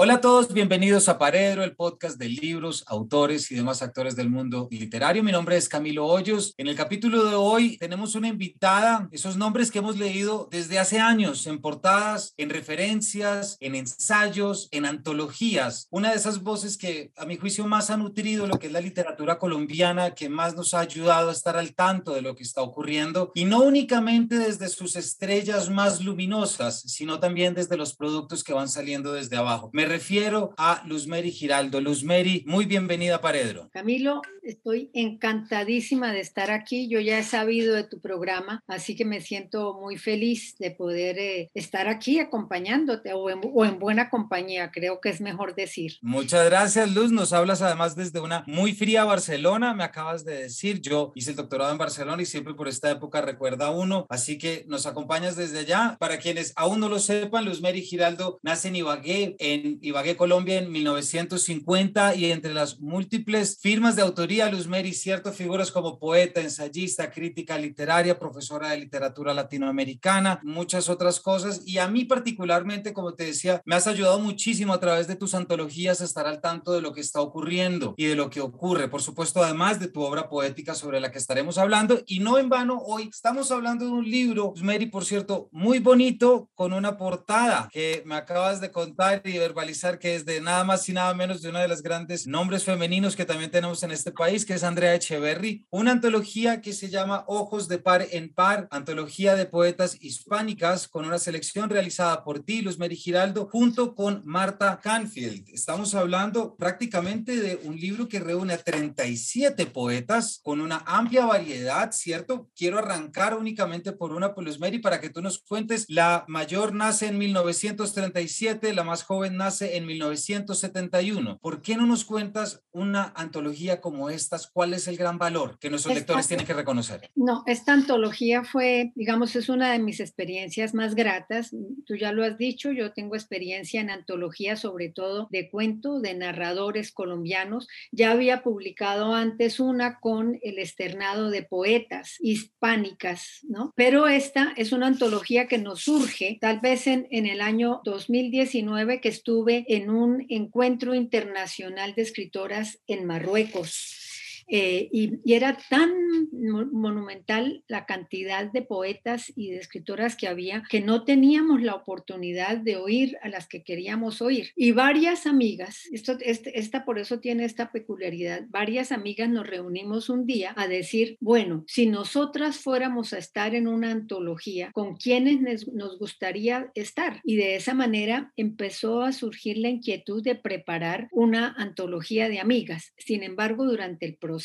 Hola a todos, bienvenidos a Paredro, el podcast de libros, autores y demás actores del mundo literario. Mi nombre es Camilo Hoyos. En el capítulo de hoy tenemos una invitada, esos nombres que hemos leído desde hace años en portadas, en referencias, en ensayos, en antologías. Una de esas voces que a mi juicio más ha nutrido lo que es la literatura colombiana, que más nos ha ayudado a estar al tanto de lo que está ocurriendo y no únicamente desde sus estrellas más luminosas, sino también desde los productos que van saliendo desde abajo. Me refiero a Luzmeri Giraldo. Luzmeri, muy bienvenida a Paredro. Camilo, estoy encantadísima de estar aquí. Yo ya he sabido de tu programa, así que me siento muy feliz de poder eh, estar aquí acompañándote o en, o en buena compañía, creo que es mejor decir. Muchas gracias, Luz. Nos hablas además desde una muy fría Barcelona, me acabas de decir. Yo hice el doctorado en Barcelona y siempre por esta época recuerda uno, así que nos acompañas desde allá. Para quienes aún no lo sepan, Luzmeri Giraldo nace en Ibagué, en Ibagué, Colombia en 1950 y entre las múltiples firmas de autoría, Luz Mary, ciertas figuras como poeta, ensayista, crítica literaria, profesora de literatura latinoamericana, muchas otras cosas. Y a mí particularmente, como te decía, me has ayudado muchísimo a través de tus antologías a estar al tanto de lo que está ocurriendo y de lo que ocurre. Por supuesto, además de tu obra poética sobre la que estaremos hablando. Y no en vano, hoy estamos hablando de un libro, Luz Mary, por cierto, muy bonito, con una portada que me acabas de contar y verbalizar que es de nada más y nada menos de uno de los grandes nombres femeninos que también tenemos en este país, que es Andrea Echeverry, una antología que se llama Ojos de Par en Par, antología de poetas hispánicas con una selección realizada por ti, Luz Mary Giraldo, junto con Marta Canfield. Estamos hablando prácticamente de un libro que reúne a 37 poetas con una amplia variedad, ¿cierto? Quiero arrancar únicamente por una, por Luz Mary, para que tú nos cuentes. La mayor nace en 1937, la más joven nace en 1971. ¿Por qué no nos cuentas una antología como estas? ¿Cuál es el gran valor que nuestros lectores tienen que reconocer? No, esta antología fue, digamos, es una de mis experiencias más gratas. Tú ya lo has dicho, yo tengo experiencia en antología, sobre todo de cuentos, de narradores colombianos. Ya había publicado antes una con el externado de poetas hispánicas, ¿no? Pero esta es una antología que nos surge tal vez en, en el año 2019 que estuve en un encuentro internacional de escritoras en Marruecos eh, y, era tan monumental la cantidad de poetas y de escritoras que había que no teníamos la oportunidad de oír a las que queríamos oír. Y varias amigas, esto, este, esta por eso tiene esta peculiaridad, varias amigas nos reunimos un día a decir, bueno, si nosotras fuéramos a estar en una antología, ¿con quiénes nos gustaría estar? Y de esa manera empezó a surgir la inquietud de preparar una antología de amigas. Sin embargo, durante el proceso,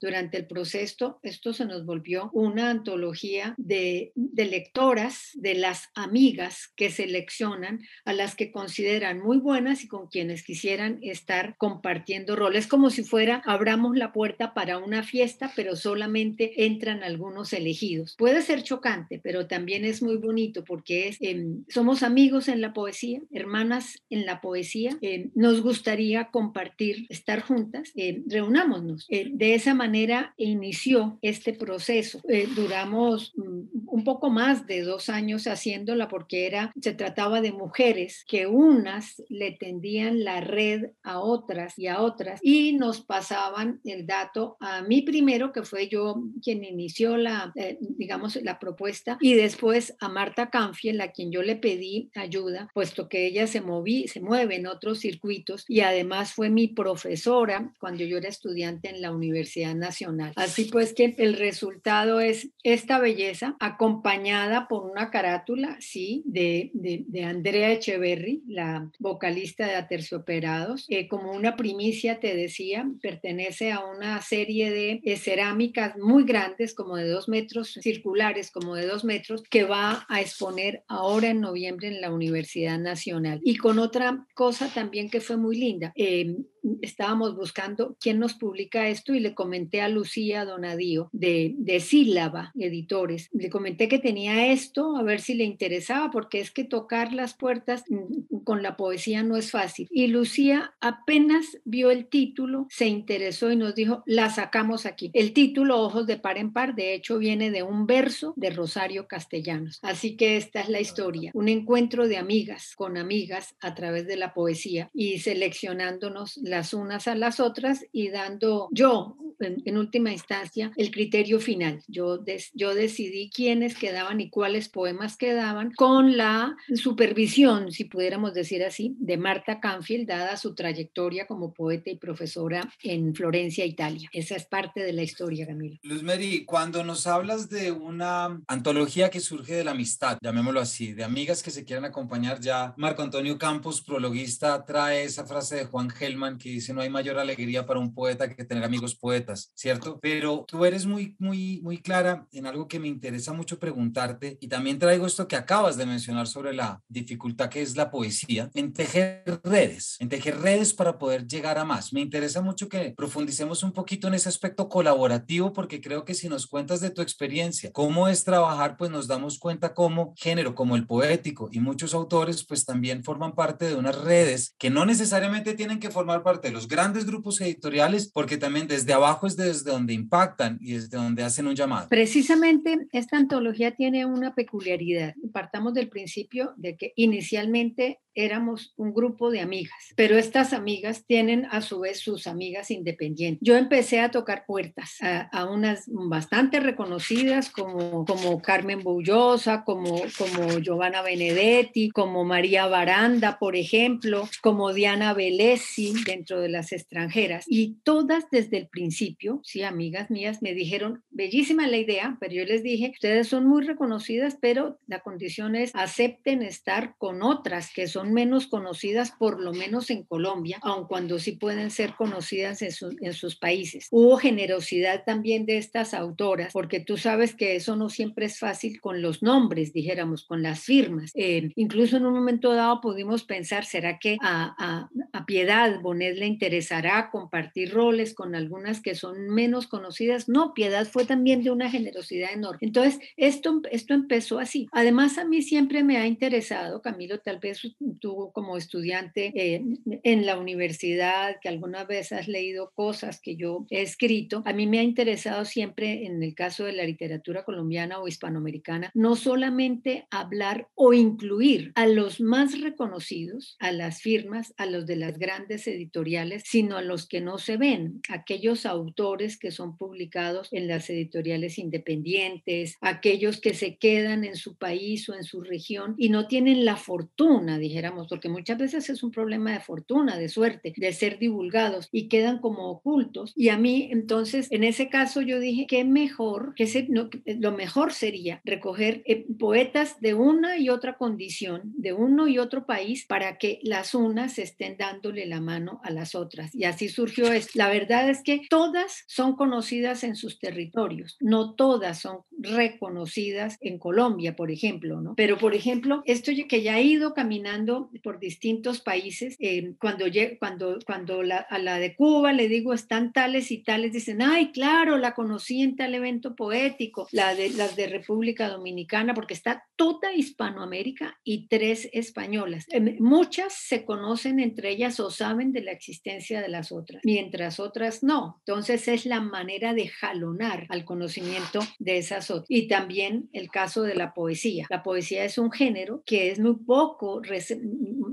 durante el proceso, esto se nos volvió una antología de, de lectoras, de las amigas que seleccionan a las que consideran muy buenas y con quienes quisieran estar compartiendo roles, como si fuera abramos la puerta para una fiesta, pero solamente entran algunos elegidos. Puede ser chocante, pero también es muy bonito porque es, em, somos amigos en la poesía, hermanas en la poesía, em, nos gustaría compartir, estar juntas, em, reunámonos. De esa manera inició este proceso. Eh, duramos mm, un poco más de dos años haciéndola porque era, se trataba de mujeres que unas le tendían la red a otras y a otras y nos pasaban el dato a mí primero, que fue yo quien inició la, eh, digamos, la propuesta y después a Marta Canfiel, a quien yo le pedí ayuda, puesto que ella se, moví, se mueve en otros circuitos y además fue mi profesora cuando yo era estudiante en la universidad Universidad Nacional. Así pues que el resultado es esta belleza acompañada por una carátula, sí, de, de, Andrea Echeverry, la vocalista de Aterciopelados. Eh, como una primicia, te decía, pertenece a una serie de eh, cerámicas muy grandes, como de dos metros, circulares, como de dos metros, que va a exponer ahora en noviembre en la Universidad Nacional. Y con otra cosa también que fue muy linda. Eh, estábamos buscando quién nos publica esto y le comenté a Lucía Donadío de, de Sílaba Editores, le comenté que tenía esto, a ver si le interesaba, porque es que tocar las puertas mm, con la poesía no es fácil. Y Lucía apenas vio el título, se interesó y nos dijo, la sacamos aquí. El título, Ojos de par en par, de hecho viene de un verso de Rosario Castellanos. Así que esta es la historia, un encuentro de amigas con amigas a través de la poesía y seleccionándonos las unas a las otras y dando yo, en, última instancia, el criterio final. Yo, yo decidí quiénes quedaban y cuáles poemas quedaban con la supervisión, si pudiéramos decir así, de Marta Canfield, dada su trayectoria como poeta y profesora en Florencia, Italia. Esa es parte de la historia, Camilo. Luz Mary, cuando nos hablas de una antología que surge de la amistad, llamémoslo así, de amigas que se quieran acompañar, ya Marco Antonio Campos, prologuista, trae esa frase de Juan Gelman que dice, no hay mayor alegría para un poeta que tener amigos poetas, ¿cierto? Pero tú eres muy, muy, muy clara en algo que me interesa mucho preguntarte y también traigo esto que acabas de mencionar sobre la dificultad que es la poesía, en tejer redes, en tejer redes para poder llegar a más. Me interesa mucho que profundicemos un poquito en ese aspecto colaborativo porque creo que si nos cuentas de tu experiencia, cómo es trabajar, pues nos damos cuenta cómo género como el poético y muchos autores pues también forman parte de unas redes que no necesariamente tienen que formar parte de los grandes grupos editoriales porque también desde abajo es desde donde impactan y desde donde hacen un llamado. Precisamente esta antología tiene una peculiaridad. Partamos del principio de que inicialmente éramos un grupo de amigas, pero estas amigas tienen a su vez sus amigas independientes. Yo empecé a tocar puertas a, unas bastante reconocidas como, como Carmen Bullosa, como, como Giovanna Benedetti, como María Baranda, por ejemplo, como Diana Velesi dentro de las extranjeras. Y todas desde el principio, sí, amigas mías, me dijeron, bellísima la idea, pero yo les dije, ustedes son muy reconocidas, pero la condición es acepten estar con otras que son menos conocidas, por lo menos en Colombia, aun cuando sí pueden ser conocidas en, sus países. Hubo generosidad también de estas autoras, porque tú sabes que eso no siempre es fácil con los nombres, dijéramos, con las firmas. Eh, incluso en un momento dado pudimos pensar, ¿será que a, a, a Piedad Bonet le interesará compartir roles con algunas que son menos conocidas? No, Piedad fue también de una generosidad enorme. Entonces, esto, esto empezó así. Además, a mí siempre me ha interesado, Camilo, tal vez tú como estudiante eh, en la universidad, que alguna vez has leído cosas que yo he escrito, a mí me ha interesado siempre en el caso de la literatura colombiana o hispanoamericana, no solamente hablar o incluir a los más reconocidos, a las firmas, a los de las grandes editoriales, sino a los que no se ven, aquellos autores que son publicados en las editoriales independientes, aquellos que se quedan en su país o en su región y no tienen la fortuna, dijéramos, porque muchas veces es un problema de fortuna, de suerte, de ser divulgados y quedan como ocultos. Y a mí, entonces, en ese caso yo dije, qué mejor, que se, lo mejor sería recoger eh, poetas de una y otra condición, de uno y otro país, para que las unas estén dándole la mano a las otras. Y así surgió esto. La verdad es que todas son conocidas en sus territorios, no todas son reconocidas en Colombia, por ejemplo, ¿no? Pero, por ejemplo, esto que ya he ido caminando por distintos países. Eh, cuando cuando, cuando a la de Cuba le digo están tales y tales, dicen, ay, claro, la conocí en tal evento poético, la de, las de República Dominicana, porque está toda Hispanoamérica y tres españolas. Em, muchas se conocen entre ellas o saben de la existencia de las otras, mientras otras no. Entonces es la manera de jalonar al conocimiento de esas otras. Y también el caso de la poesía. La poesía es un género que es muy poco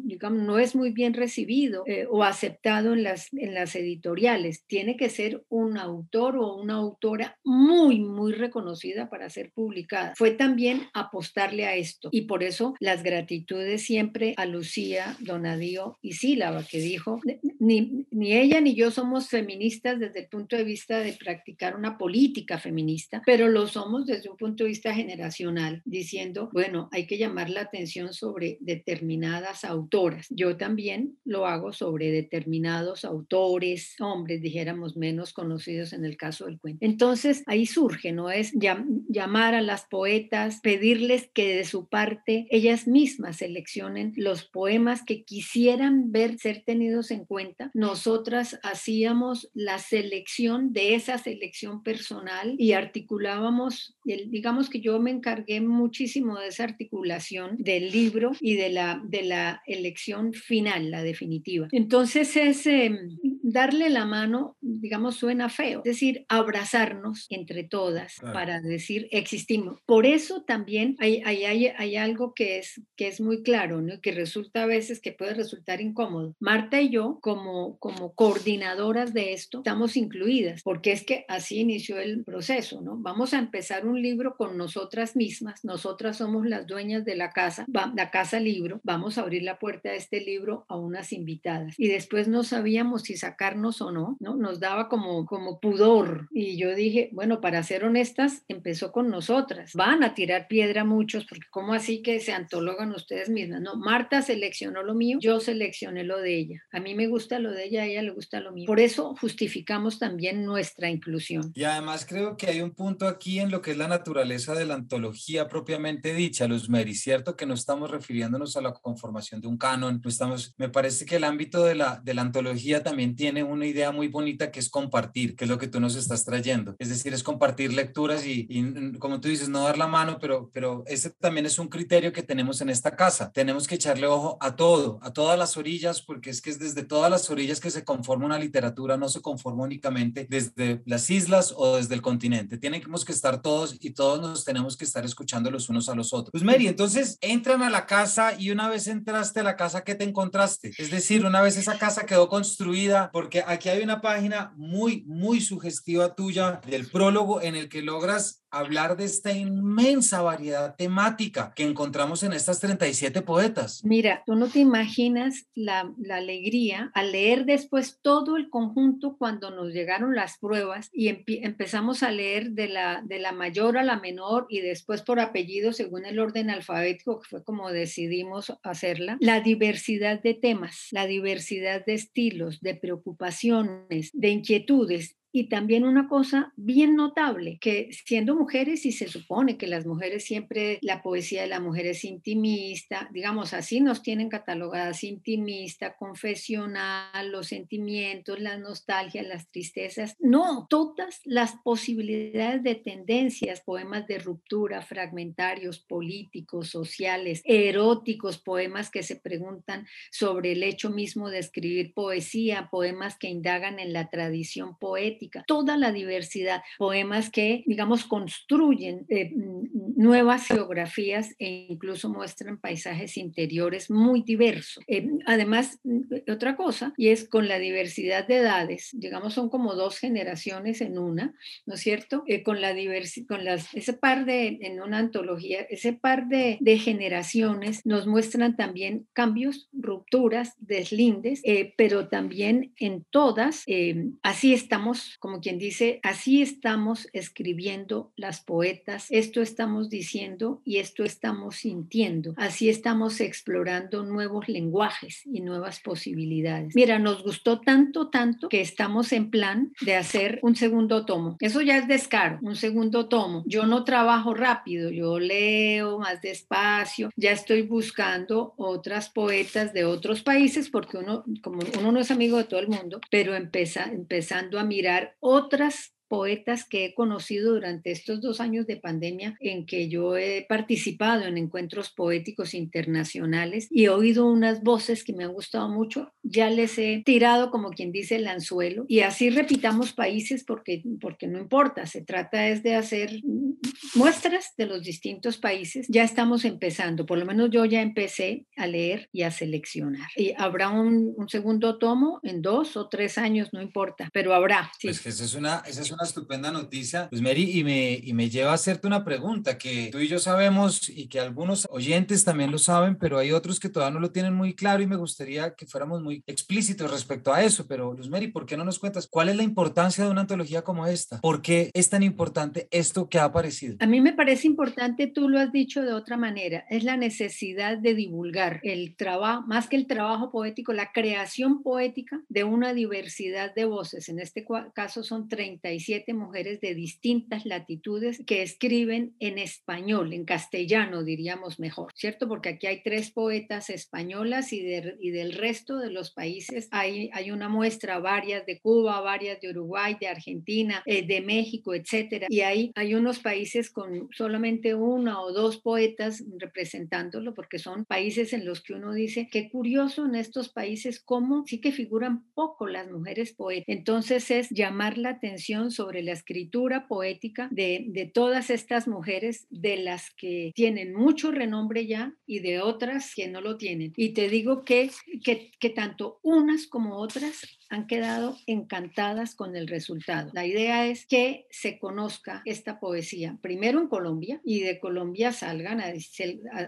digamos, no es muy bien recibido eh, o aceptado en las, en las editoriales. Tiene que ser un autor o una autora muy, muy reconocida para ser publicada. Fue también apostarle a esto y por eso las gratitudes siempre a Lucía, Donadío y Sílaba, que dijo, ni, ni ella ni yo somos feministas desde el punto de vista de practicar una política feminista, pero lo somos desde un punto de vista generacional, diciendo, bueno, hay que llamar la atención sobre determinadas autoras. Yo también lo hago sobre determinados autores, hombres, dijéramos, menos conocidos en el caso del cuento. Entonces, ahí surge, ¿no? Es llamar a las poetas, pedirles que de su parte ellas mismas seleccionen los poemas que quisieran ver ser tenidos en cuenta, no nosotras hacíamos la selección de esa selección personal y articulábamos, digamos que yo me encargué muchísimo de esa articulación del libro y de la, de la elección final, la definitiva. Entonces es em, darle la mano, digamos, suena feo, es decir, abrazarnos entre todas para decir existimos. Por eso también hay, hay, hay, hay, algo que es, que es muy claro, ¿no? que resulta a veces que puede resultar incómodo. Marta y yo, como, como coordinadoras de esto, estamos incluidas, porque es que así inició el proceso, ¿no? Vamos a empezar un libro con nosotras mismas, nosotras somos las dueñas de la casa, la casa libro, vamos a abrir la puerta de este libro a unas invitadas. Y después no sabíamos si sacarnos o no, ¿no? Nos daba como, como pudor. Y yo dije, bueno, para ser honestas, empezó con nosotras. Van a tirar piedra muchos, porque ¿cómo así que se antologan ustedes mismas? No, Marta seleccionó lo mío, yo seleccioné lo de ella. A mí me gusta lo de ella, a ella le gusta lo mío. Por eso justificamos también nuestra inclusión. Y además creo que hay un punto aquí en lo que es la naturaleza de la antología propiamente dicha, Luz Mary, ¿cierto? Que no estamos refiriéndonos a la conformación de un canon, no estamos, me parece que el ámbito de la, de la antología también tiene una idea muy bonita que es compartir, que es lo que tú nos estás trayendo. Es decir, es compartir lecturas y, como tú dices, no dar la mano, pero, pero ese también es un criterio que tenemos en esta casa. Tenemos que echarle ojo a todo, a todas las orillas, porque es que es desde todas las orillas que se conforma una literatura, no se conforma únicamente desde las islas o desde el continente. Tenemos que estar todos y todos nos tenemos que estar escuchando los unos a los otros. Pues Mary, entonces entran a la casa y una vez entraste a la casa, ¿qué te encontraste? Es decir, una vez esa casa quedó construida, porque aquí hay una página muy, muy sugestiva tuya del prólogo en el que logras hablar de esta inmensa variedad temática que encontramos en estas 37 poetas. Mira, tú no te imaginas la, alegría al leer después todo el conjunto cuando nos llegaron las pruebas y empezamos a leer de la, de la mayor a la menor y después por apellido según el orden alfabético, que fue como decidimos hacerla, la diversidad de temas, la diversidad de estilos, de preocupaciones, de inquietudes y también una cosa bien notable, que siendo mujeres, y se supone que las mujeres siempre, la poesía de la mujer es intimista, digamos así nos tienen catalogadas intimista, confesional, los sentimientos, las nostalgias, las tristezas. No, todas las posibilidades de tendencias, poemas de ruptura, fragmentarios, políticos, sociales, eróticos, poemas que se preguntan sobre el hecho mismo de escribir poesía, poemas que indagan en la tradición poética toda la diversidad, poemas que, digamos, construyen eh, nuevas geografías e incluso muestran paisajes interiores muy diversos. Eh, además, otra cosa, y es con la diversidad de edades, digamos, son como dos generaciones en una, ¿no es cierto? Eh, con la con las, ese par de, en una antología, ese par de, de generaciones nos muestran también cambios, rupturas, deslindes, pero también en todas, así estamos como quien dice, así estamos escribiendo las poetas, esto estamos diciendo y esto estamos sintiendo, así estamos explorando nuevos lenguajes y nuevas posibilidades. Mira, nos gustó tanto, tanto que estamos en plan de hacer un segundo tomo. Eso ya es descaro, un segundo tomo. Yo no trabajo rápido, yo leo más despacio, ya estoy buscando otras poetas de otros países porque uno, como uno no es amigo de todo el mundo, pero empieza, empezando a mirar otras poetas que he conocido durante estos dos años de pandemia en que yo he participado en encuentros poéticos internacionales y he oído unas voces que me han gustado mucho. Ya les he tirado, como quien dice, el anzuelo y así repitamos países porque, porque no importa, se trata es de hacer muestras de los distintos países. Ya estamos empezando, por lo menos yo ya empecé a leer y a seleccionar. Y habrá un, segundo tomo en dos o tres años, no importa, pero habrá. Sí. Pues que esa es estupenda noticia, pues y me, y me lleva a hacerte una pregunta que tú y yo sabemos y que algunos oyentes también lo saben, pero hay otros que todavía no lo tienen muy claro y me gustaría que fuéramos muy explícitos respecto a eso. Pero Luz ¿por qué no nos cuentas cuál es la importancia de una antología como esta? ¿Por qué es tan importante esto que ha aparecido? A mí me parece importante, tú lo has dicho de otra manera, es la necesidad de divulgar el trabajo, más que el trabajo poético, la creación poética de una diversidad de voces. En este caso son 35 17 mujeres de distintas latitudes que escriben en español, en castellano diríamos mejor, ¿cierto? Porque aquí hay tres poetas españolas y, y del resto de los países hay, hay una muestra, varias de Cuba, varias de Uruguay, de Argentina, eh, de México, etcétera. Y ahí hay unos países con solamente una o dos poetas representándolo, porque son países en los que uno dice, qué curioso en estos países cómo sí que figuran poco las mujeres poetas. Entonces es llamar la atención sobre la escritura poética de, todas estas mujeres, de las que tienen mucho renombre ya y de otras que no lo tienen. Y te digo que, que tanto unas como otras han quedado encantadas con el resultado. La idea es que se conozca esta poesía, primero en Colombia, y de Colombia salgan a,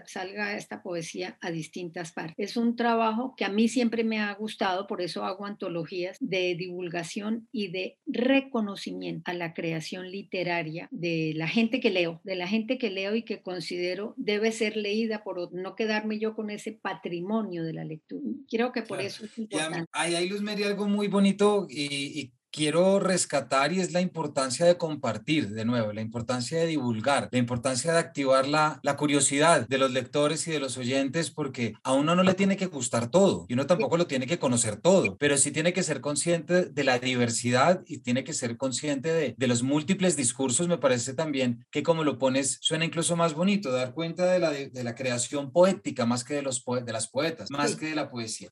salga esta poesía a distintas partes. Es un trabajo que a mí siempre me ha gustado, por eso hago antologías de divulgación y de reconocimiento a la creación literaria de la gente que leo, de la gente que leo y que considero debe ser leída por no quedarme yo con ese patrimonio de la lectura. Creo que por eso es importante. Hay, hay Luz Mary, algo muy bonito y, y quiero rescatar y es la importancia de compartir, de nuevo, la importancia de divulgar, la importancia de activar la, la, curiosidad de los lectores y de los oyentes, porque a uno no le tiene que gustar todo y uno tampoco lo tiene que conocer todo, pero sí tiene que ser consciente de la diversidad y tiene que ser consciente de, de los múltiples discursos. Me parece también que como lo pones, suena incluso más bonito, dar cuenta de la, de, la creación poética más que de, los de las poetas, más que de la poesía.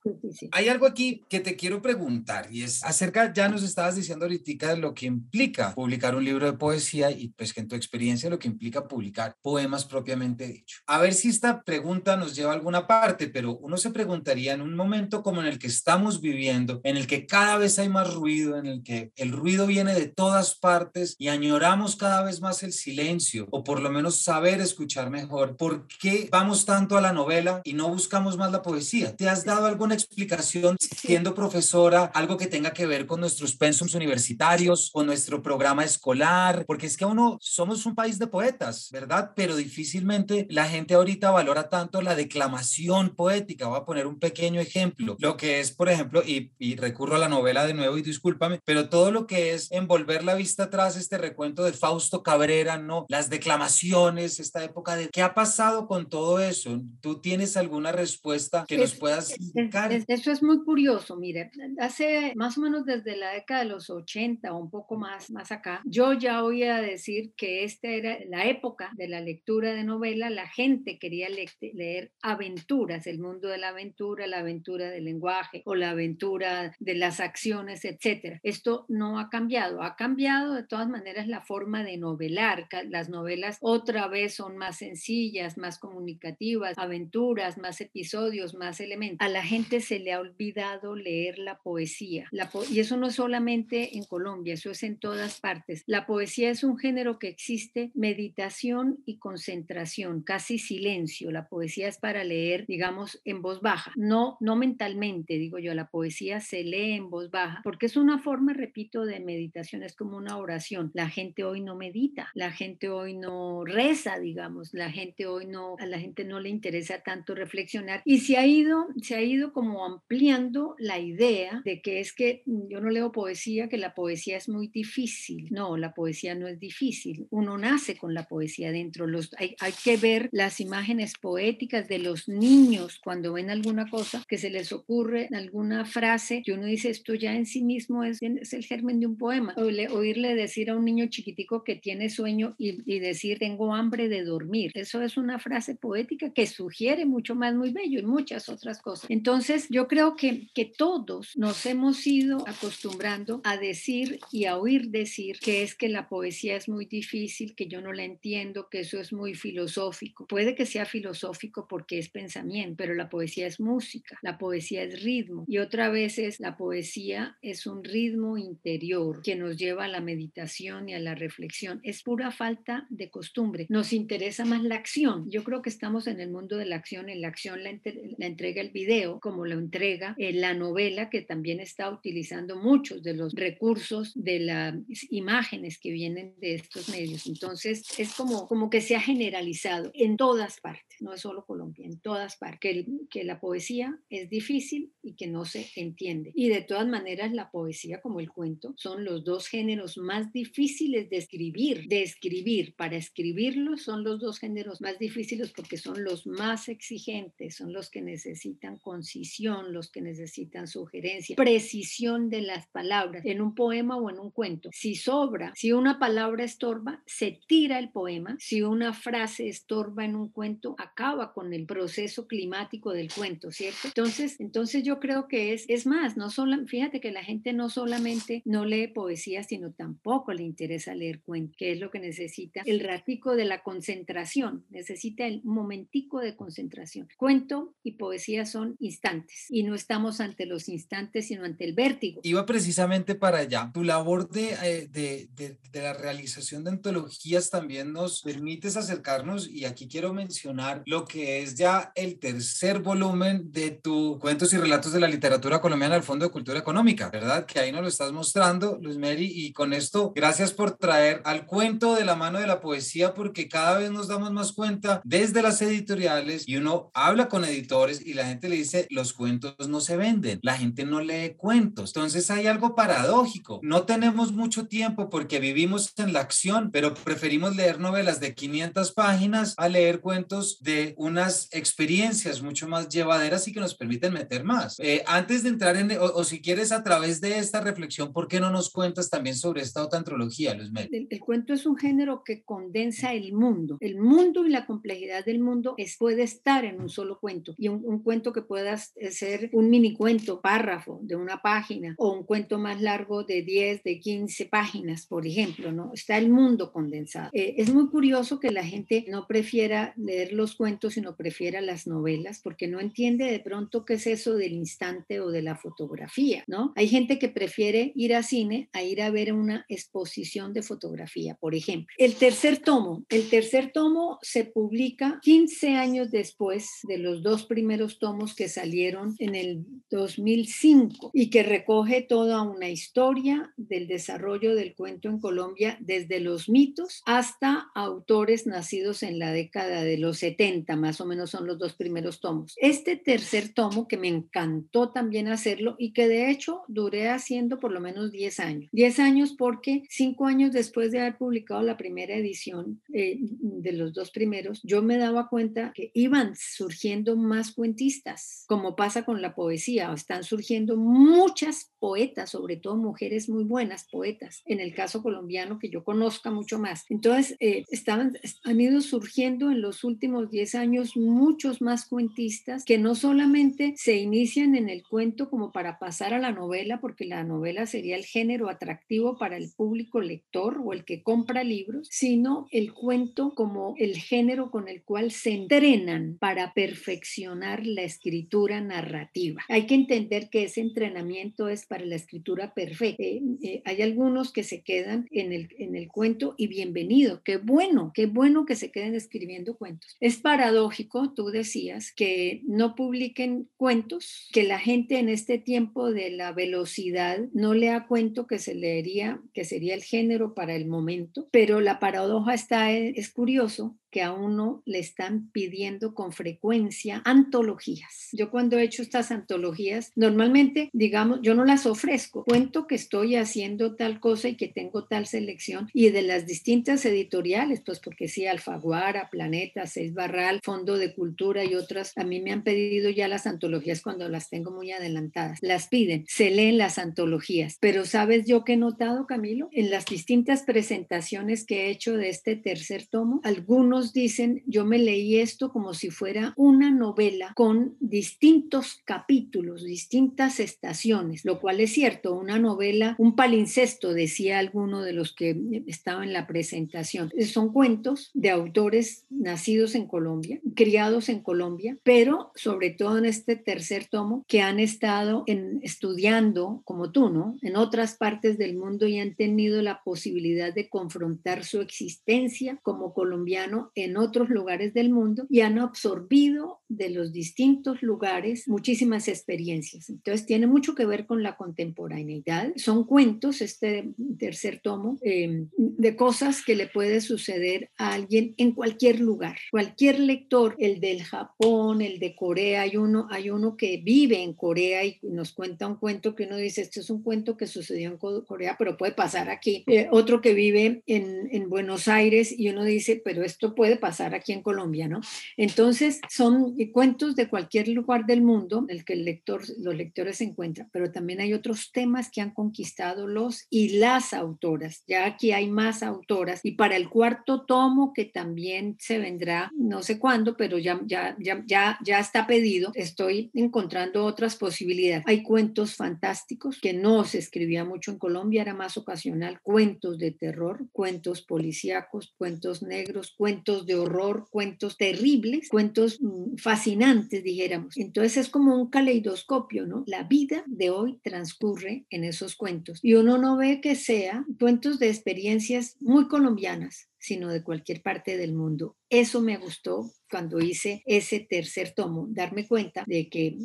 Hay algo aquí que te quiero preguntar y es acerca, ya nos estaba diciendo ahorita lo que implica publicar un libro de poesía y pues que en tu experiencia lo que implica publicar poemas propiamente dicho. A ver si esta pregunta nos lleva a alguna parte, pero uno se preguntaría en un momento como en el que estamos viviendo, en el que cada vez hay más ruido, en el que el ruido viene de todas partes y añoramos cada vez más el silencio o por lo menos saber escuchar mejor, ¿por qué vamos tanto a la novela y no buscamos más la poesía? ¿Te has dado alguna explicación siendo profesora, algo que tenga que ver con nuestros pensos universitarios, con nuestro programa escolar, porque es que uno somos un país de poetas, ¿verdad? Pero difícilmente la gente ahorita valora tanto la declamación poética. Voy a poner un pequeño ejemplo, lo que es, por ejemplo, y, y recurro a la novela de nuevo y discúlpame, pero todo lo que es envolver la vista atrás, este recuento de Fausto Cabrera, ¿no? Las declamaciones, esta época de qué ha pasado con todo eso. ¿Tú tienes alguna respuesta que nos puedas indicar? eso es muy curioso, mire, hace más o menos desde la década los 80 o un poco más, más acá, yo ya oía decir que esta era la época de la lectura de novela, la gente quería leer aventuras, el mundo de la aventura, la aventura del lenguaje o la aventura de las acciones, etcétera. Esto no ha cambiado, ha cambiado de todas maneras la forma de novelar. Las novelas otra vez son más sencillas, más comunicativas, aventuras, más episodios, más elementos. A la gente se le ha olvidado leer la poesía. La po y eso no es solamente en Colombia, eso es en todas partes. La poesía es un género que existe meditación y concentración, casi silencio. La poesía es para leer, digamos, en voz baja, no, no mentalmente, digo yo, la poesía se lee en voz baja, porque es una forma, repito, de meditación, es como una oración. La gente hoy no medita, la gente hoy no reza, digamos, la gente hoy no, a la gente no le interesa tanto reflexionar y se ha ido, se ha ido como ampliando la idea de que es que yo no leo poesía que la poesía es muy difícil. No, la poesía no es difícil. Uno nace con la poesía dentro. Los, hay, hay que ver las imágenes poéticas de los niños cuando ven alguna cosa que se les ocurre, alguna frase, que uno dice esto ya en sí mismo es, es el germen de un poema. oírle decir a un niño chiquitico que tiene sueño y, y decir tengo hambre de dormir. Eso es una frase poética que sugiere mucho más muy bello y muchas otras cosas. Entonces yo creo que, que todos nos hemos ido acostumbrando a decir y a oír decir que es que la poesía es muy difícil, que yo no la entiendo, que eso es muy filosófico. Puede que sea filosófico porque es pensamiento, pero la poesía es música, la poesía es ritmo y otra vez es la poesía es un ritmo interior que nos lleva a la meditación y a la reflexión. Es pura falta de costumbre. Nos interesa más la acción. Yo creo que estamos en el mundo de la acción. En la acción la, la entrega el video, como lo entrega en la novela, que también está utilizando muchos de los los recursos de las imágenes que vienen de estos medios. Entonces, es como, como que se ha generalizado en todas partes, no es solo Colombia, en todas partes, que, que la poesía es difícil y que no se entiende. Y de todas maneras, la poesía como el cuento son los dos géneros más difíciles de escribir, de escribir. Para escribirlos son los dos géneros más difíciles porque son los más exigentes, son los que necesitan concisión, los que necesitan sugerencia, precisión de las palabras en un poema o en un cuento. Si sobra, si una palabra estorba, se tira el poema. Si una frase estorba en un cuento, acaba con el proceso climático del cuento, ¿cierto? Entonces, entonces yo creo que es, es más, no solo, fíjate que la gente no solamente no lee poesía, sino tampoco le interesa leer cuentos, que es lo que necesita el ratico de la concentración, necesita el momentico de concentración. Cuento y poesía son instantes y no estamos ante los instantes, sino ante el vértigo. Iba precisamente para allá. Tu labor de, eh, de, de, de la realización de antologías también nos permites acercarnos y aquí quiero mencionar lo que es ya el tercer volumen de tu Cuentos y Relatos de la Literatura Colombiana del Fondo de Cultura Económica, ¿verdad? Que ahí nos lo estás mostrando, Luis Mary, y con esto, gracias por traer al cuento de la mano de la poesía, porque cada vez nos damos más cuenta desde las editoriales y uno habla con editores y la gente le dice, los cuentos no se venden, la gente no lee cuentos. Entonces hay algo paradójico, no tenemos mucho tiempo porque vivimos en la acción, pero preferimos leer novelas de 500 páginas a leer cuentos de unas experiencias mucho más llevaderas y que nos permiten meter más. Eh, antes de entrar en, o, o, si quieres a través de esta reflexión, ¿por qué no nos cuentas también sobre esta otra antología, Luis Mel? El, el, cuento es un género que condensa el mundo. El mundo y la complejidad del mundo es, puede estar en un solo cuento y un, un cuento que pueda ser un mini cuento, párrafo de una página o un cuento más largo de 10, de 15 páginas, por ejemplo, ¿no? Está el mundo condensado. Eh, es muy curioso que la gente no prefiera leer los cuentos, sino prefiera las novelas, porque no entiende de pronto qué es eso del instante o de la fotografía, ¿no? Hay gente que prefiere ir a cine a ir a ver una exposición de fotografía, por ejemplo. El tercer tomo, el tercer tomo se publica 15 años después de los dos primeros tomos que salieron en el 2005 y que recoge toda una historia del desarrollo del cuento en Colombia desde los mitos hasta autores nacidos en la década de los 70, más o menos son los dos primeros tomos. Este tercer tomo, que me encantó también hacerlo y que de hecho duré haciendo por lo menos 10 años. 10 años porque cinco años después de haber publicado la primera edición eh, de los dos primeros, yo me daba cuenta que iban surgiendo más cuentistas, como pasa con la poesía, están surgiendo muchas poetas, sobre todo mujeres muy buenas poetas, en el caso colombiano que yo conozca mucho más. Entonces, eh, estaban, han ido surgiendo en los últimos 10 años muchos más cuentistas que no solamente se inician en el cuento como para pasar a la novela, porque la novela sería el género atractivo para el público lector o el que compra libros, sino el cuento como el género con el cual se entrenan para perfeccionar la escritura narrativa. Hay que entender que ese entrenamiento es para la escritura perfecta. Eh, eh, hay algunos que se quedan en el, en el cuento y bienvenido, qué bueno, qué bueno que se queden escribiendo cuentos. Es paradójico, tú decías, que no publiquen cuentos, que la gente en este tiempo de la velocidad no lea cuento que se leería, que sería el género para el momento, pero la paradoja está, es curioso, que a uno le están pidiendo con frecuencia antologías. Yo cuando he hecho estas antologías, normalmente, digamos, yo no las ofrezco, cuento que estoy haciendo tal cosa y que tengo tal selección y de las distintas editoriales, pues porque sí, Alfaguara, Planeta, Seis Barral, Fondo de Cultura y otras, a mí me han pedido ya las antologías cuando las tengo muy adelantadas. Las piden, se leen las antologías, pero ¿sabes yo qué he notado, Camilo? En las distintas presentaciones que he hecho de este tercer tomo, algunos dicen, yo me leí esto como si fuera una novela con distintos capítulos, distintas estaciones, lo cual es cierto, una novela, un palincesto, decía alguno de los que estaba en la presentación. Son cuentos de autores nacidos en Colombia, criados en Colombia, pero sobre todo en este tercer tomo, que han estado estudiando, como tú, ¿no? En otras partes del mundo y han tenido la posibilidad de confrontar su existencia como colombiano en otros lugares del mundo y han absorbido de los distintos lugares muchísimas experiencias. Entonces tiene mucho que ver con la contemporaneidad. Son cuentos, este tercer tomo, em, de cosas que le puede suceder a alguien en cualquier lugar. Cualquier lector, el del Japón, el de Corea, hay uno, hay uno que vive en Corea y nos cuenta un cuento que uno dice, este es un cuento que sucedió en Corea, pero puede pasar aquí. Eh, otro que vive en, en Buenos Aires y uno dice, pero esto puede pasar aquí en Colombia, ¿no? Entonces, son cuentos de cualquier lugar del mundo en el que el lector, los lectores se encuentran, pero también hay otros temas que han conquistado los y las autoras. Ya aquí hay más autoras y para el cuarto tomo que también se vendrá no sé cuándo, pero ya ya ya ya, ya está pedido, estoy encontrando otras posibilidades. Hay cuentos fantásticos que no se escribía mucho en Colombia, era más ocasional, cuentos de terror, cuentos policíacos, cuentos negros, cuentos de horror, cuentos terribles, cuentos mm, fascinantes, dijéramos. Entonces es como un caleidoscopio, ¿no? La vida de hoy transcurre en esos cuentos y uno no ve que sea cuentos de experiencias muy colombianas, sino de cualquier parte del mundo. Eso me gustó cuando hice ese tercer tomo, darme cuenta de que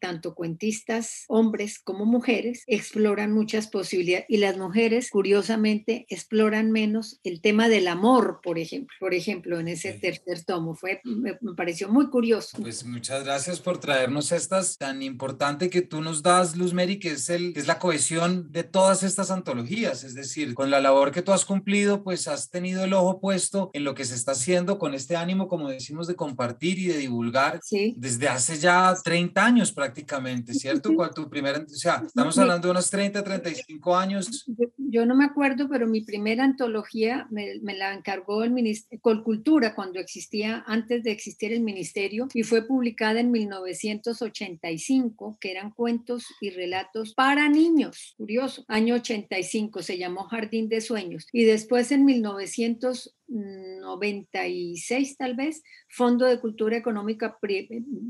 tanto cuentistas, hombres como mujeres, exploran muchas posibilidades y las mujeres, curiosamente, exploran menos el tema del amor, por ejemplo. Por ejemplo, en ese tercer tomo, fue, me, pareció muy curioso. Pues muchas gracias por traernos estas tan importante que tú nos das, Luz Mary, que es, el, que es la cohesión de todas estas antologías, es decir, con la labor que tú has cumplido, pues has tenido el ojo puesto en lo que se está haciendo con este ánimo, como decimos, de compartir y de divulgar desde hace ya 30 años prácticamente, ¿cierto? ¿Cuál tu primera, o sea, estamos hablando de unos 30, 35 años. Yo, no me acuerdo, pero mi primera antología me, la encargó el Ministerio, Colcultura cuando existía, antes de existir el ministerio, y fue publicada en 1985, que eran cuentos y relatos para niños, curioso, año 85, se llamó Jardín de Sueños, y después en 1900 nosotros 96 tal vez, Fondo de Cultura Económica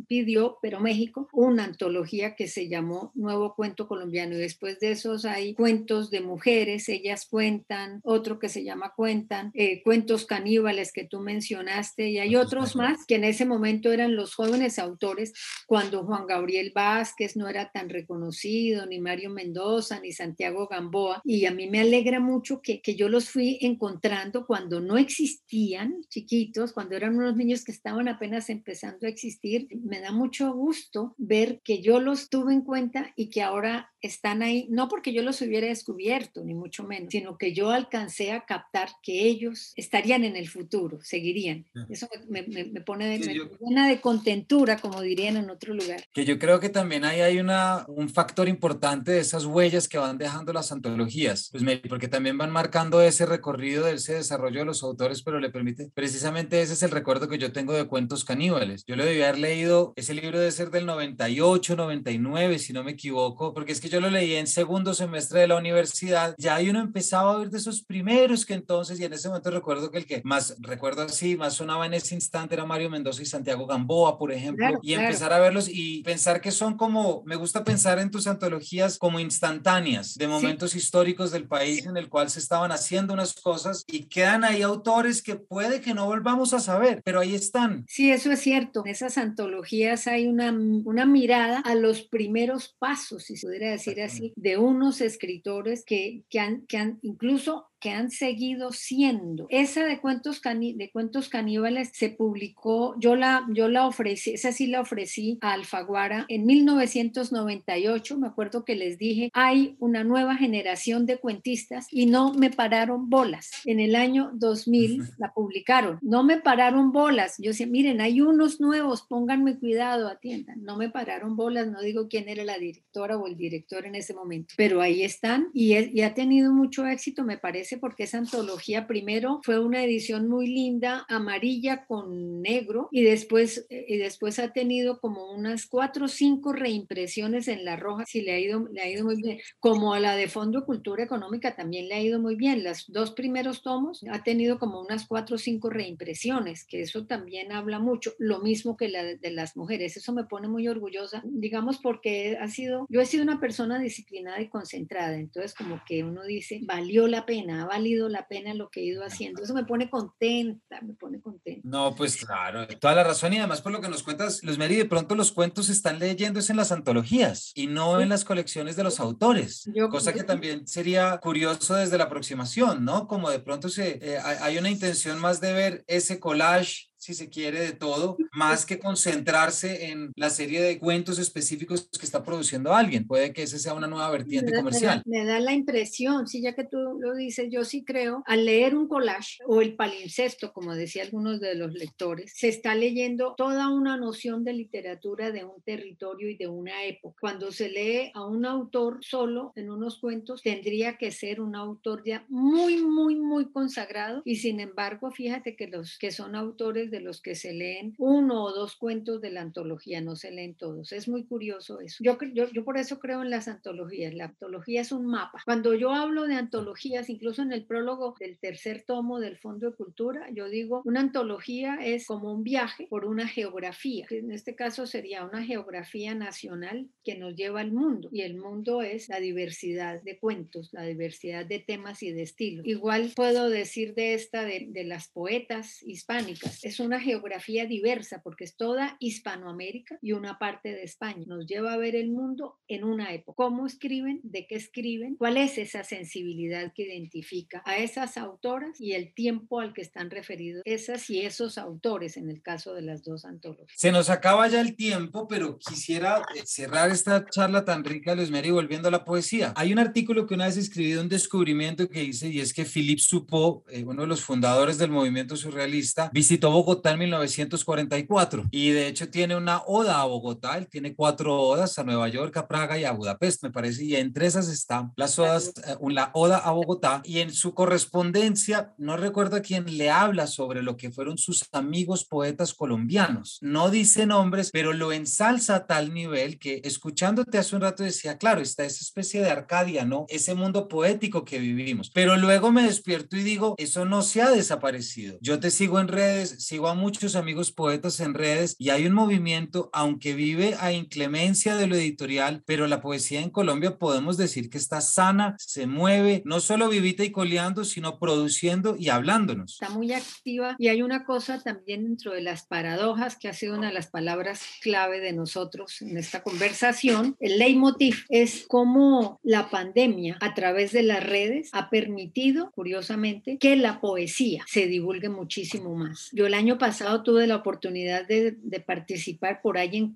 pidió, pero México, una antología que se llamó Nuevo Cuento Colombiano. Y después de esos hay cuentos de mujeres, ellas cuentan, otro que se llama Cuentan, eh, cuentos caníbales que tú mencionaste, y hay otros más que en ese momento eran los jóvenes autores, cuando Juan Gabriel Vázquez no era tan reconocido, ni Mario Mendoza, ni Santiago Gamboa. Y a mí me alegra mucho que, que yo los fui encontrando cuando no existían, chiquitos, cuando eran unos niños que estaban apenas empezando a existir. Me da mucho gusto ver que yo los tuve en cuenta y que ahora están ahí, no porque yo los hubiera descubierto, ni mucho menos, sino que yo alcancé a captar que ellos estarían en el futuro, seguirían. Eso me, pone de, de contentura, como dirían en otro lugar. Que yo creo que también ahí hay una, un factor importante de esas huellas que van dejando las antologías, pues porque también van marcando ese recorrido de ese desarrollo de los autores pero le permite, precisamente ese es el recuerdo que yo tengo de Cuentos Caníbales. Yo lo debí haber leído, ese libro debe ser del 98, 99, si no me equivoco, porque es que yo lo leí en segundo semestre de la universidad, ya ahí uno empezaba a ver de esos primeros que entonces, y en ese momento recuerdo que el que más, recuerdo así, más sonaba en ese instante era Mario Mendoza y Santiago Gamboa, por ejemplo, y empezar a verlos y pensar que son como, me gusta pensar en tus antologías como instantáneas, de momentos históricos del país en el cual se estaban haciendo unas cosas y quedan ahí autores que puede que no volvamos a saber, pero ahí están. Sí, eso es cierto. En esas antologías hay una, una mirada a los primeros pasos, si se pudiera decir así, de unos escritores que, que, han, que han incluso que han seguido siendo. Esa de cuentos, de cuentos caníbales se publicó, yo la, yo la ofrecí, esa sí la ofrecí a Alfaguara en 1998, me acuerdo que les dije, hay una nueva generación de cuentistas y no me pararon bolas. En el año 2000 la publicaron, no me pararon bolas. Yo decía, miren, hay unos nuevos, pónganme cuidado, atiendan. No me pararon bolas, no digo quién era la directora o el director en ese momento, pero ahí están y, y ha tenido mucho éxito, me parece porque esa antología primero fue una edición muy linda, amarilla con negro, y después, y después ha tenido como unas cuatro o cinco reimpresiones en la roja, sí le ha ido, le ha ido muy bien, como a la de Fondo Cultura Económica también le ha ido muy bien. Los dos primeros tomos ha tenido como unas cuatro o cinco reimpresiones, que eso también habla mucho, lo mismo que la de, las mujeres, eso me pone muy orgullosa, digamos porque ha sido, yo he sido una persona disciplinada y concentrada, entonces como que uno dice, valió la pena, ha valido la pena lo que he ido haciendo. Eso me pone contenta, me pone contenta. No, pues claro, toda la razón y además por lo que nos cuentas, Luz Mary, de pronto los cuentos se están leyéndose en las antologías y no en las colecciones de los autores, cosa que también sería curioso desde la aproximación, ¿no? Como de pronto se, eh, hay una intención más de ver ese collage si se quiere, de todo, más que concentrarse en la serie de cuentos específicos que está produciendo alguien. Puede que ese sea una nueva vertiente comercial. Me da, la impresión, sí, ya que tú lo dices, yo sí creo, al leer un collage o el palincesto, como decía algunos de los lectores, se está leyendo toda una noción de literatura de un territorio y de una época. Cuando se lee a un autor solo en unos cuentos, tendría que ser un autor ya muy, muy, muy consagrado y sin embargo, fíjate que los que son autores de los que se leen uno o dos cuentos de la antología, no se leen todos. Es muy curioso eso. Yo, yo, yo por eso creo en las antologías. La antología es un mapa. Cuando yo hablo de antologías, incluso en el prólogo del tercer tomo del Fondo de Cultura, yo digo, una antología es como un viaje por una geografía. En este caso sería una geografía nacional que nos lleva al mundo. Y el mundo es la diversidad de cuentos, la diversidad de temas y de estilos. Igual puedo decir de esta, de, de las poetas hispánicas. Es una geografía diversa porque es toda Hispanoamérica y una parte de España. Nos lleva a ver el mundo en una época. ¿Cómo escriben? ¿De qué escriben? ¿Cuál es esa sensibilidad que identifica a esas autoras y el tiempo al que están referidos esas y esos autores en el caso de las dos antologías? Se nos acaba ya el tiempo, pero quisiera eh, cerrar esta charla tan rica, Luis Mary, volviendo a la poesía. Hay un artículo que una vez escribí un descubrimiento que dice, y es que Philippe Soupeau, eh, uno de los fundadores del movimiento surrealista, visitó Bogotá Bogotá en 1944 y de hecho tiene una oda a Bogotá, él tiene cuatro odas a Nueva York, a Praga y a Budapest, me parece, y entre esas están las odas, eh, la oda a Bogotá y en su correspondencia, no recuerdo a quién le habla sobre lo que fueron sus amigos poetas colombianos. No dice nombres, pero lo ensalza a tal nivel que escuchándote hace un rato decía, claro, está esa especie de Arcadia, ¿no? Ese mundo poético que vivimos. Pero luego me despierto y digo, eso no se ha desaparecido. Yo te sigo en redes, sigo a muchos amigos poetas en redes y hay un movimiento, aunque vive a inclemencia de lo editorial, pero la poesía en Colombia podemos decir que está sana, se mueve, no solo vivita y coleando, sino produciendo y hablándonos. Está muy activa y hay una cosa también dentro de las paradojas que ha sido una de las palabras clave de nosotros en esta conversación. El leitmotiv es cómo la pandemia a través de las redes ha permitido, curiosamente, que la poesía se divulgue muchísimo más. Yo el año pasado tuve la oportunidad de, participar por ahí en,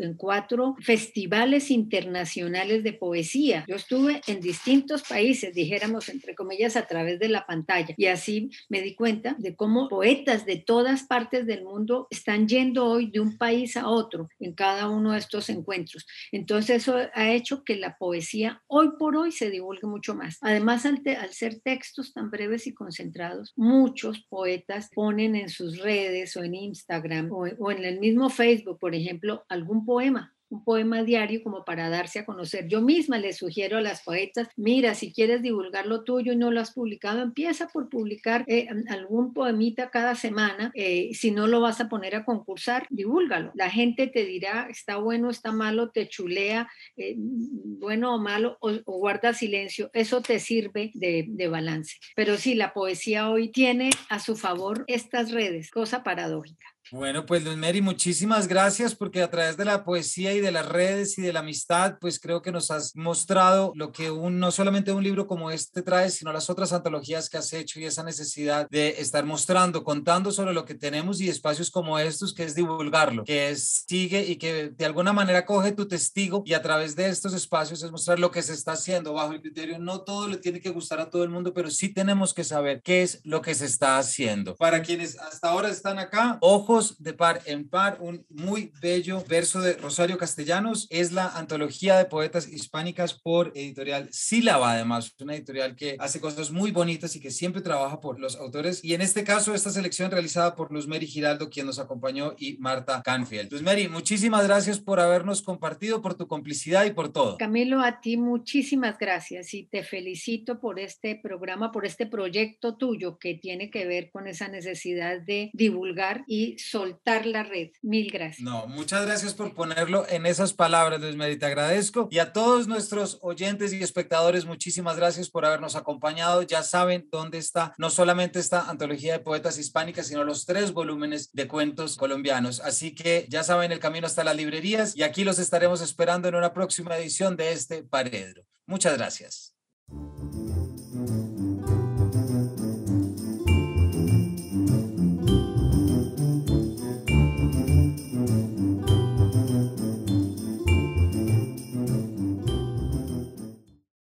en cuatro festivales internacionales de poesía. Yo estuve en distintos países, dijéramos entre comillas, a través de la pantalla. Y así me di cuenta de cómo poetas de todas partes del mundo están yendo hoy de un país a otro en cada uno de estos encuentros. Entonces eso ha hecho que la poesía hoy por hoy se divulgue mucho más. Además, al, al ser textos tan breves y concentrados, muchos poetas ponen en sus redes o en Instagram o, o en el mismo Facebook, por ejemplo, algún poema un poema diario como para darse a conocer. Yo misma le sugiero a las poetas, mira, si quieres divulgar lo tuyo y no lo has publicado, empieza por publicar eh, algún poemita cada semana. Eh, si no lo vas a poner a concursar, divúlgalo. La gente te dirá, está bueno, está malo, te chulea, eh, bueno o malo, o, guarda silencio. Eso te sirve de, de balance. Pero sí, la poesía hoy tiene a su favor estas redes, cosa paradójica. Bueno, pues Luz Mary, muchísimas gracias porque a través de la poesía y de las redes y de la amistad, pues creo que nos has mostrado lo que un, no solamente un libro como este trae, sino las otras antologías que has hecho y esa necesidad de estar mostrando, contando sobre lo que tenemos y espacios como estos, que es divulgarlo, que es sigue y que de alguna manera coge tu testigo y a través de estos espacios es mostrar lo que se está haciendo bajo el criterio. No todo le tiene que gustar a todo el mundo, pero sí tenemos que saber qué es lo que se está haciendo. Para quienes hasta ahora están acá, ojo de par en par, un muy bello verso de Rosario Castellanos. Es la antología de poetas hispánicas por editorial Sílaba, además, una editorial que hace cosas muy bonitas y que siempre trabaja por los autores. Y en este caso, esta selección realizada por Luz Mary Giraldo, quien nos acompañó, y Marta Canfield. Luz Mary, muchísimas gracias por habernos compartido, por tu complicidad y por todo. Camilo, a ti muchísimas gracias y te felicito por este programa, por este proyecto tuyo que tiene que ver con esa necesidad de divulgar y soltar la red. Mil gracias. No, muchas gracias por ponerlo en esas palabras, Luis agradezco. Y a todos nuestros oyentes y espectadores, muchísimas gracias por habernos acompañado. Ya saben dónde está, no solamente esta antología de poetas hispánicas, sino los tres volúmenes de cuentos colombianos. Así que ya saben el camino hasta las librerías y aquí los estaremos esperando en una próxima edición de este Paredro. Muchas gracias.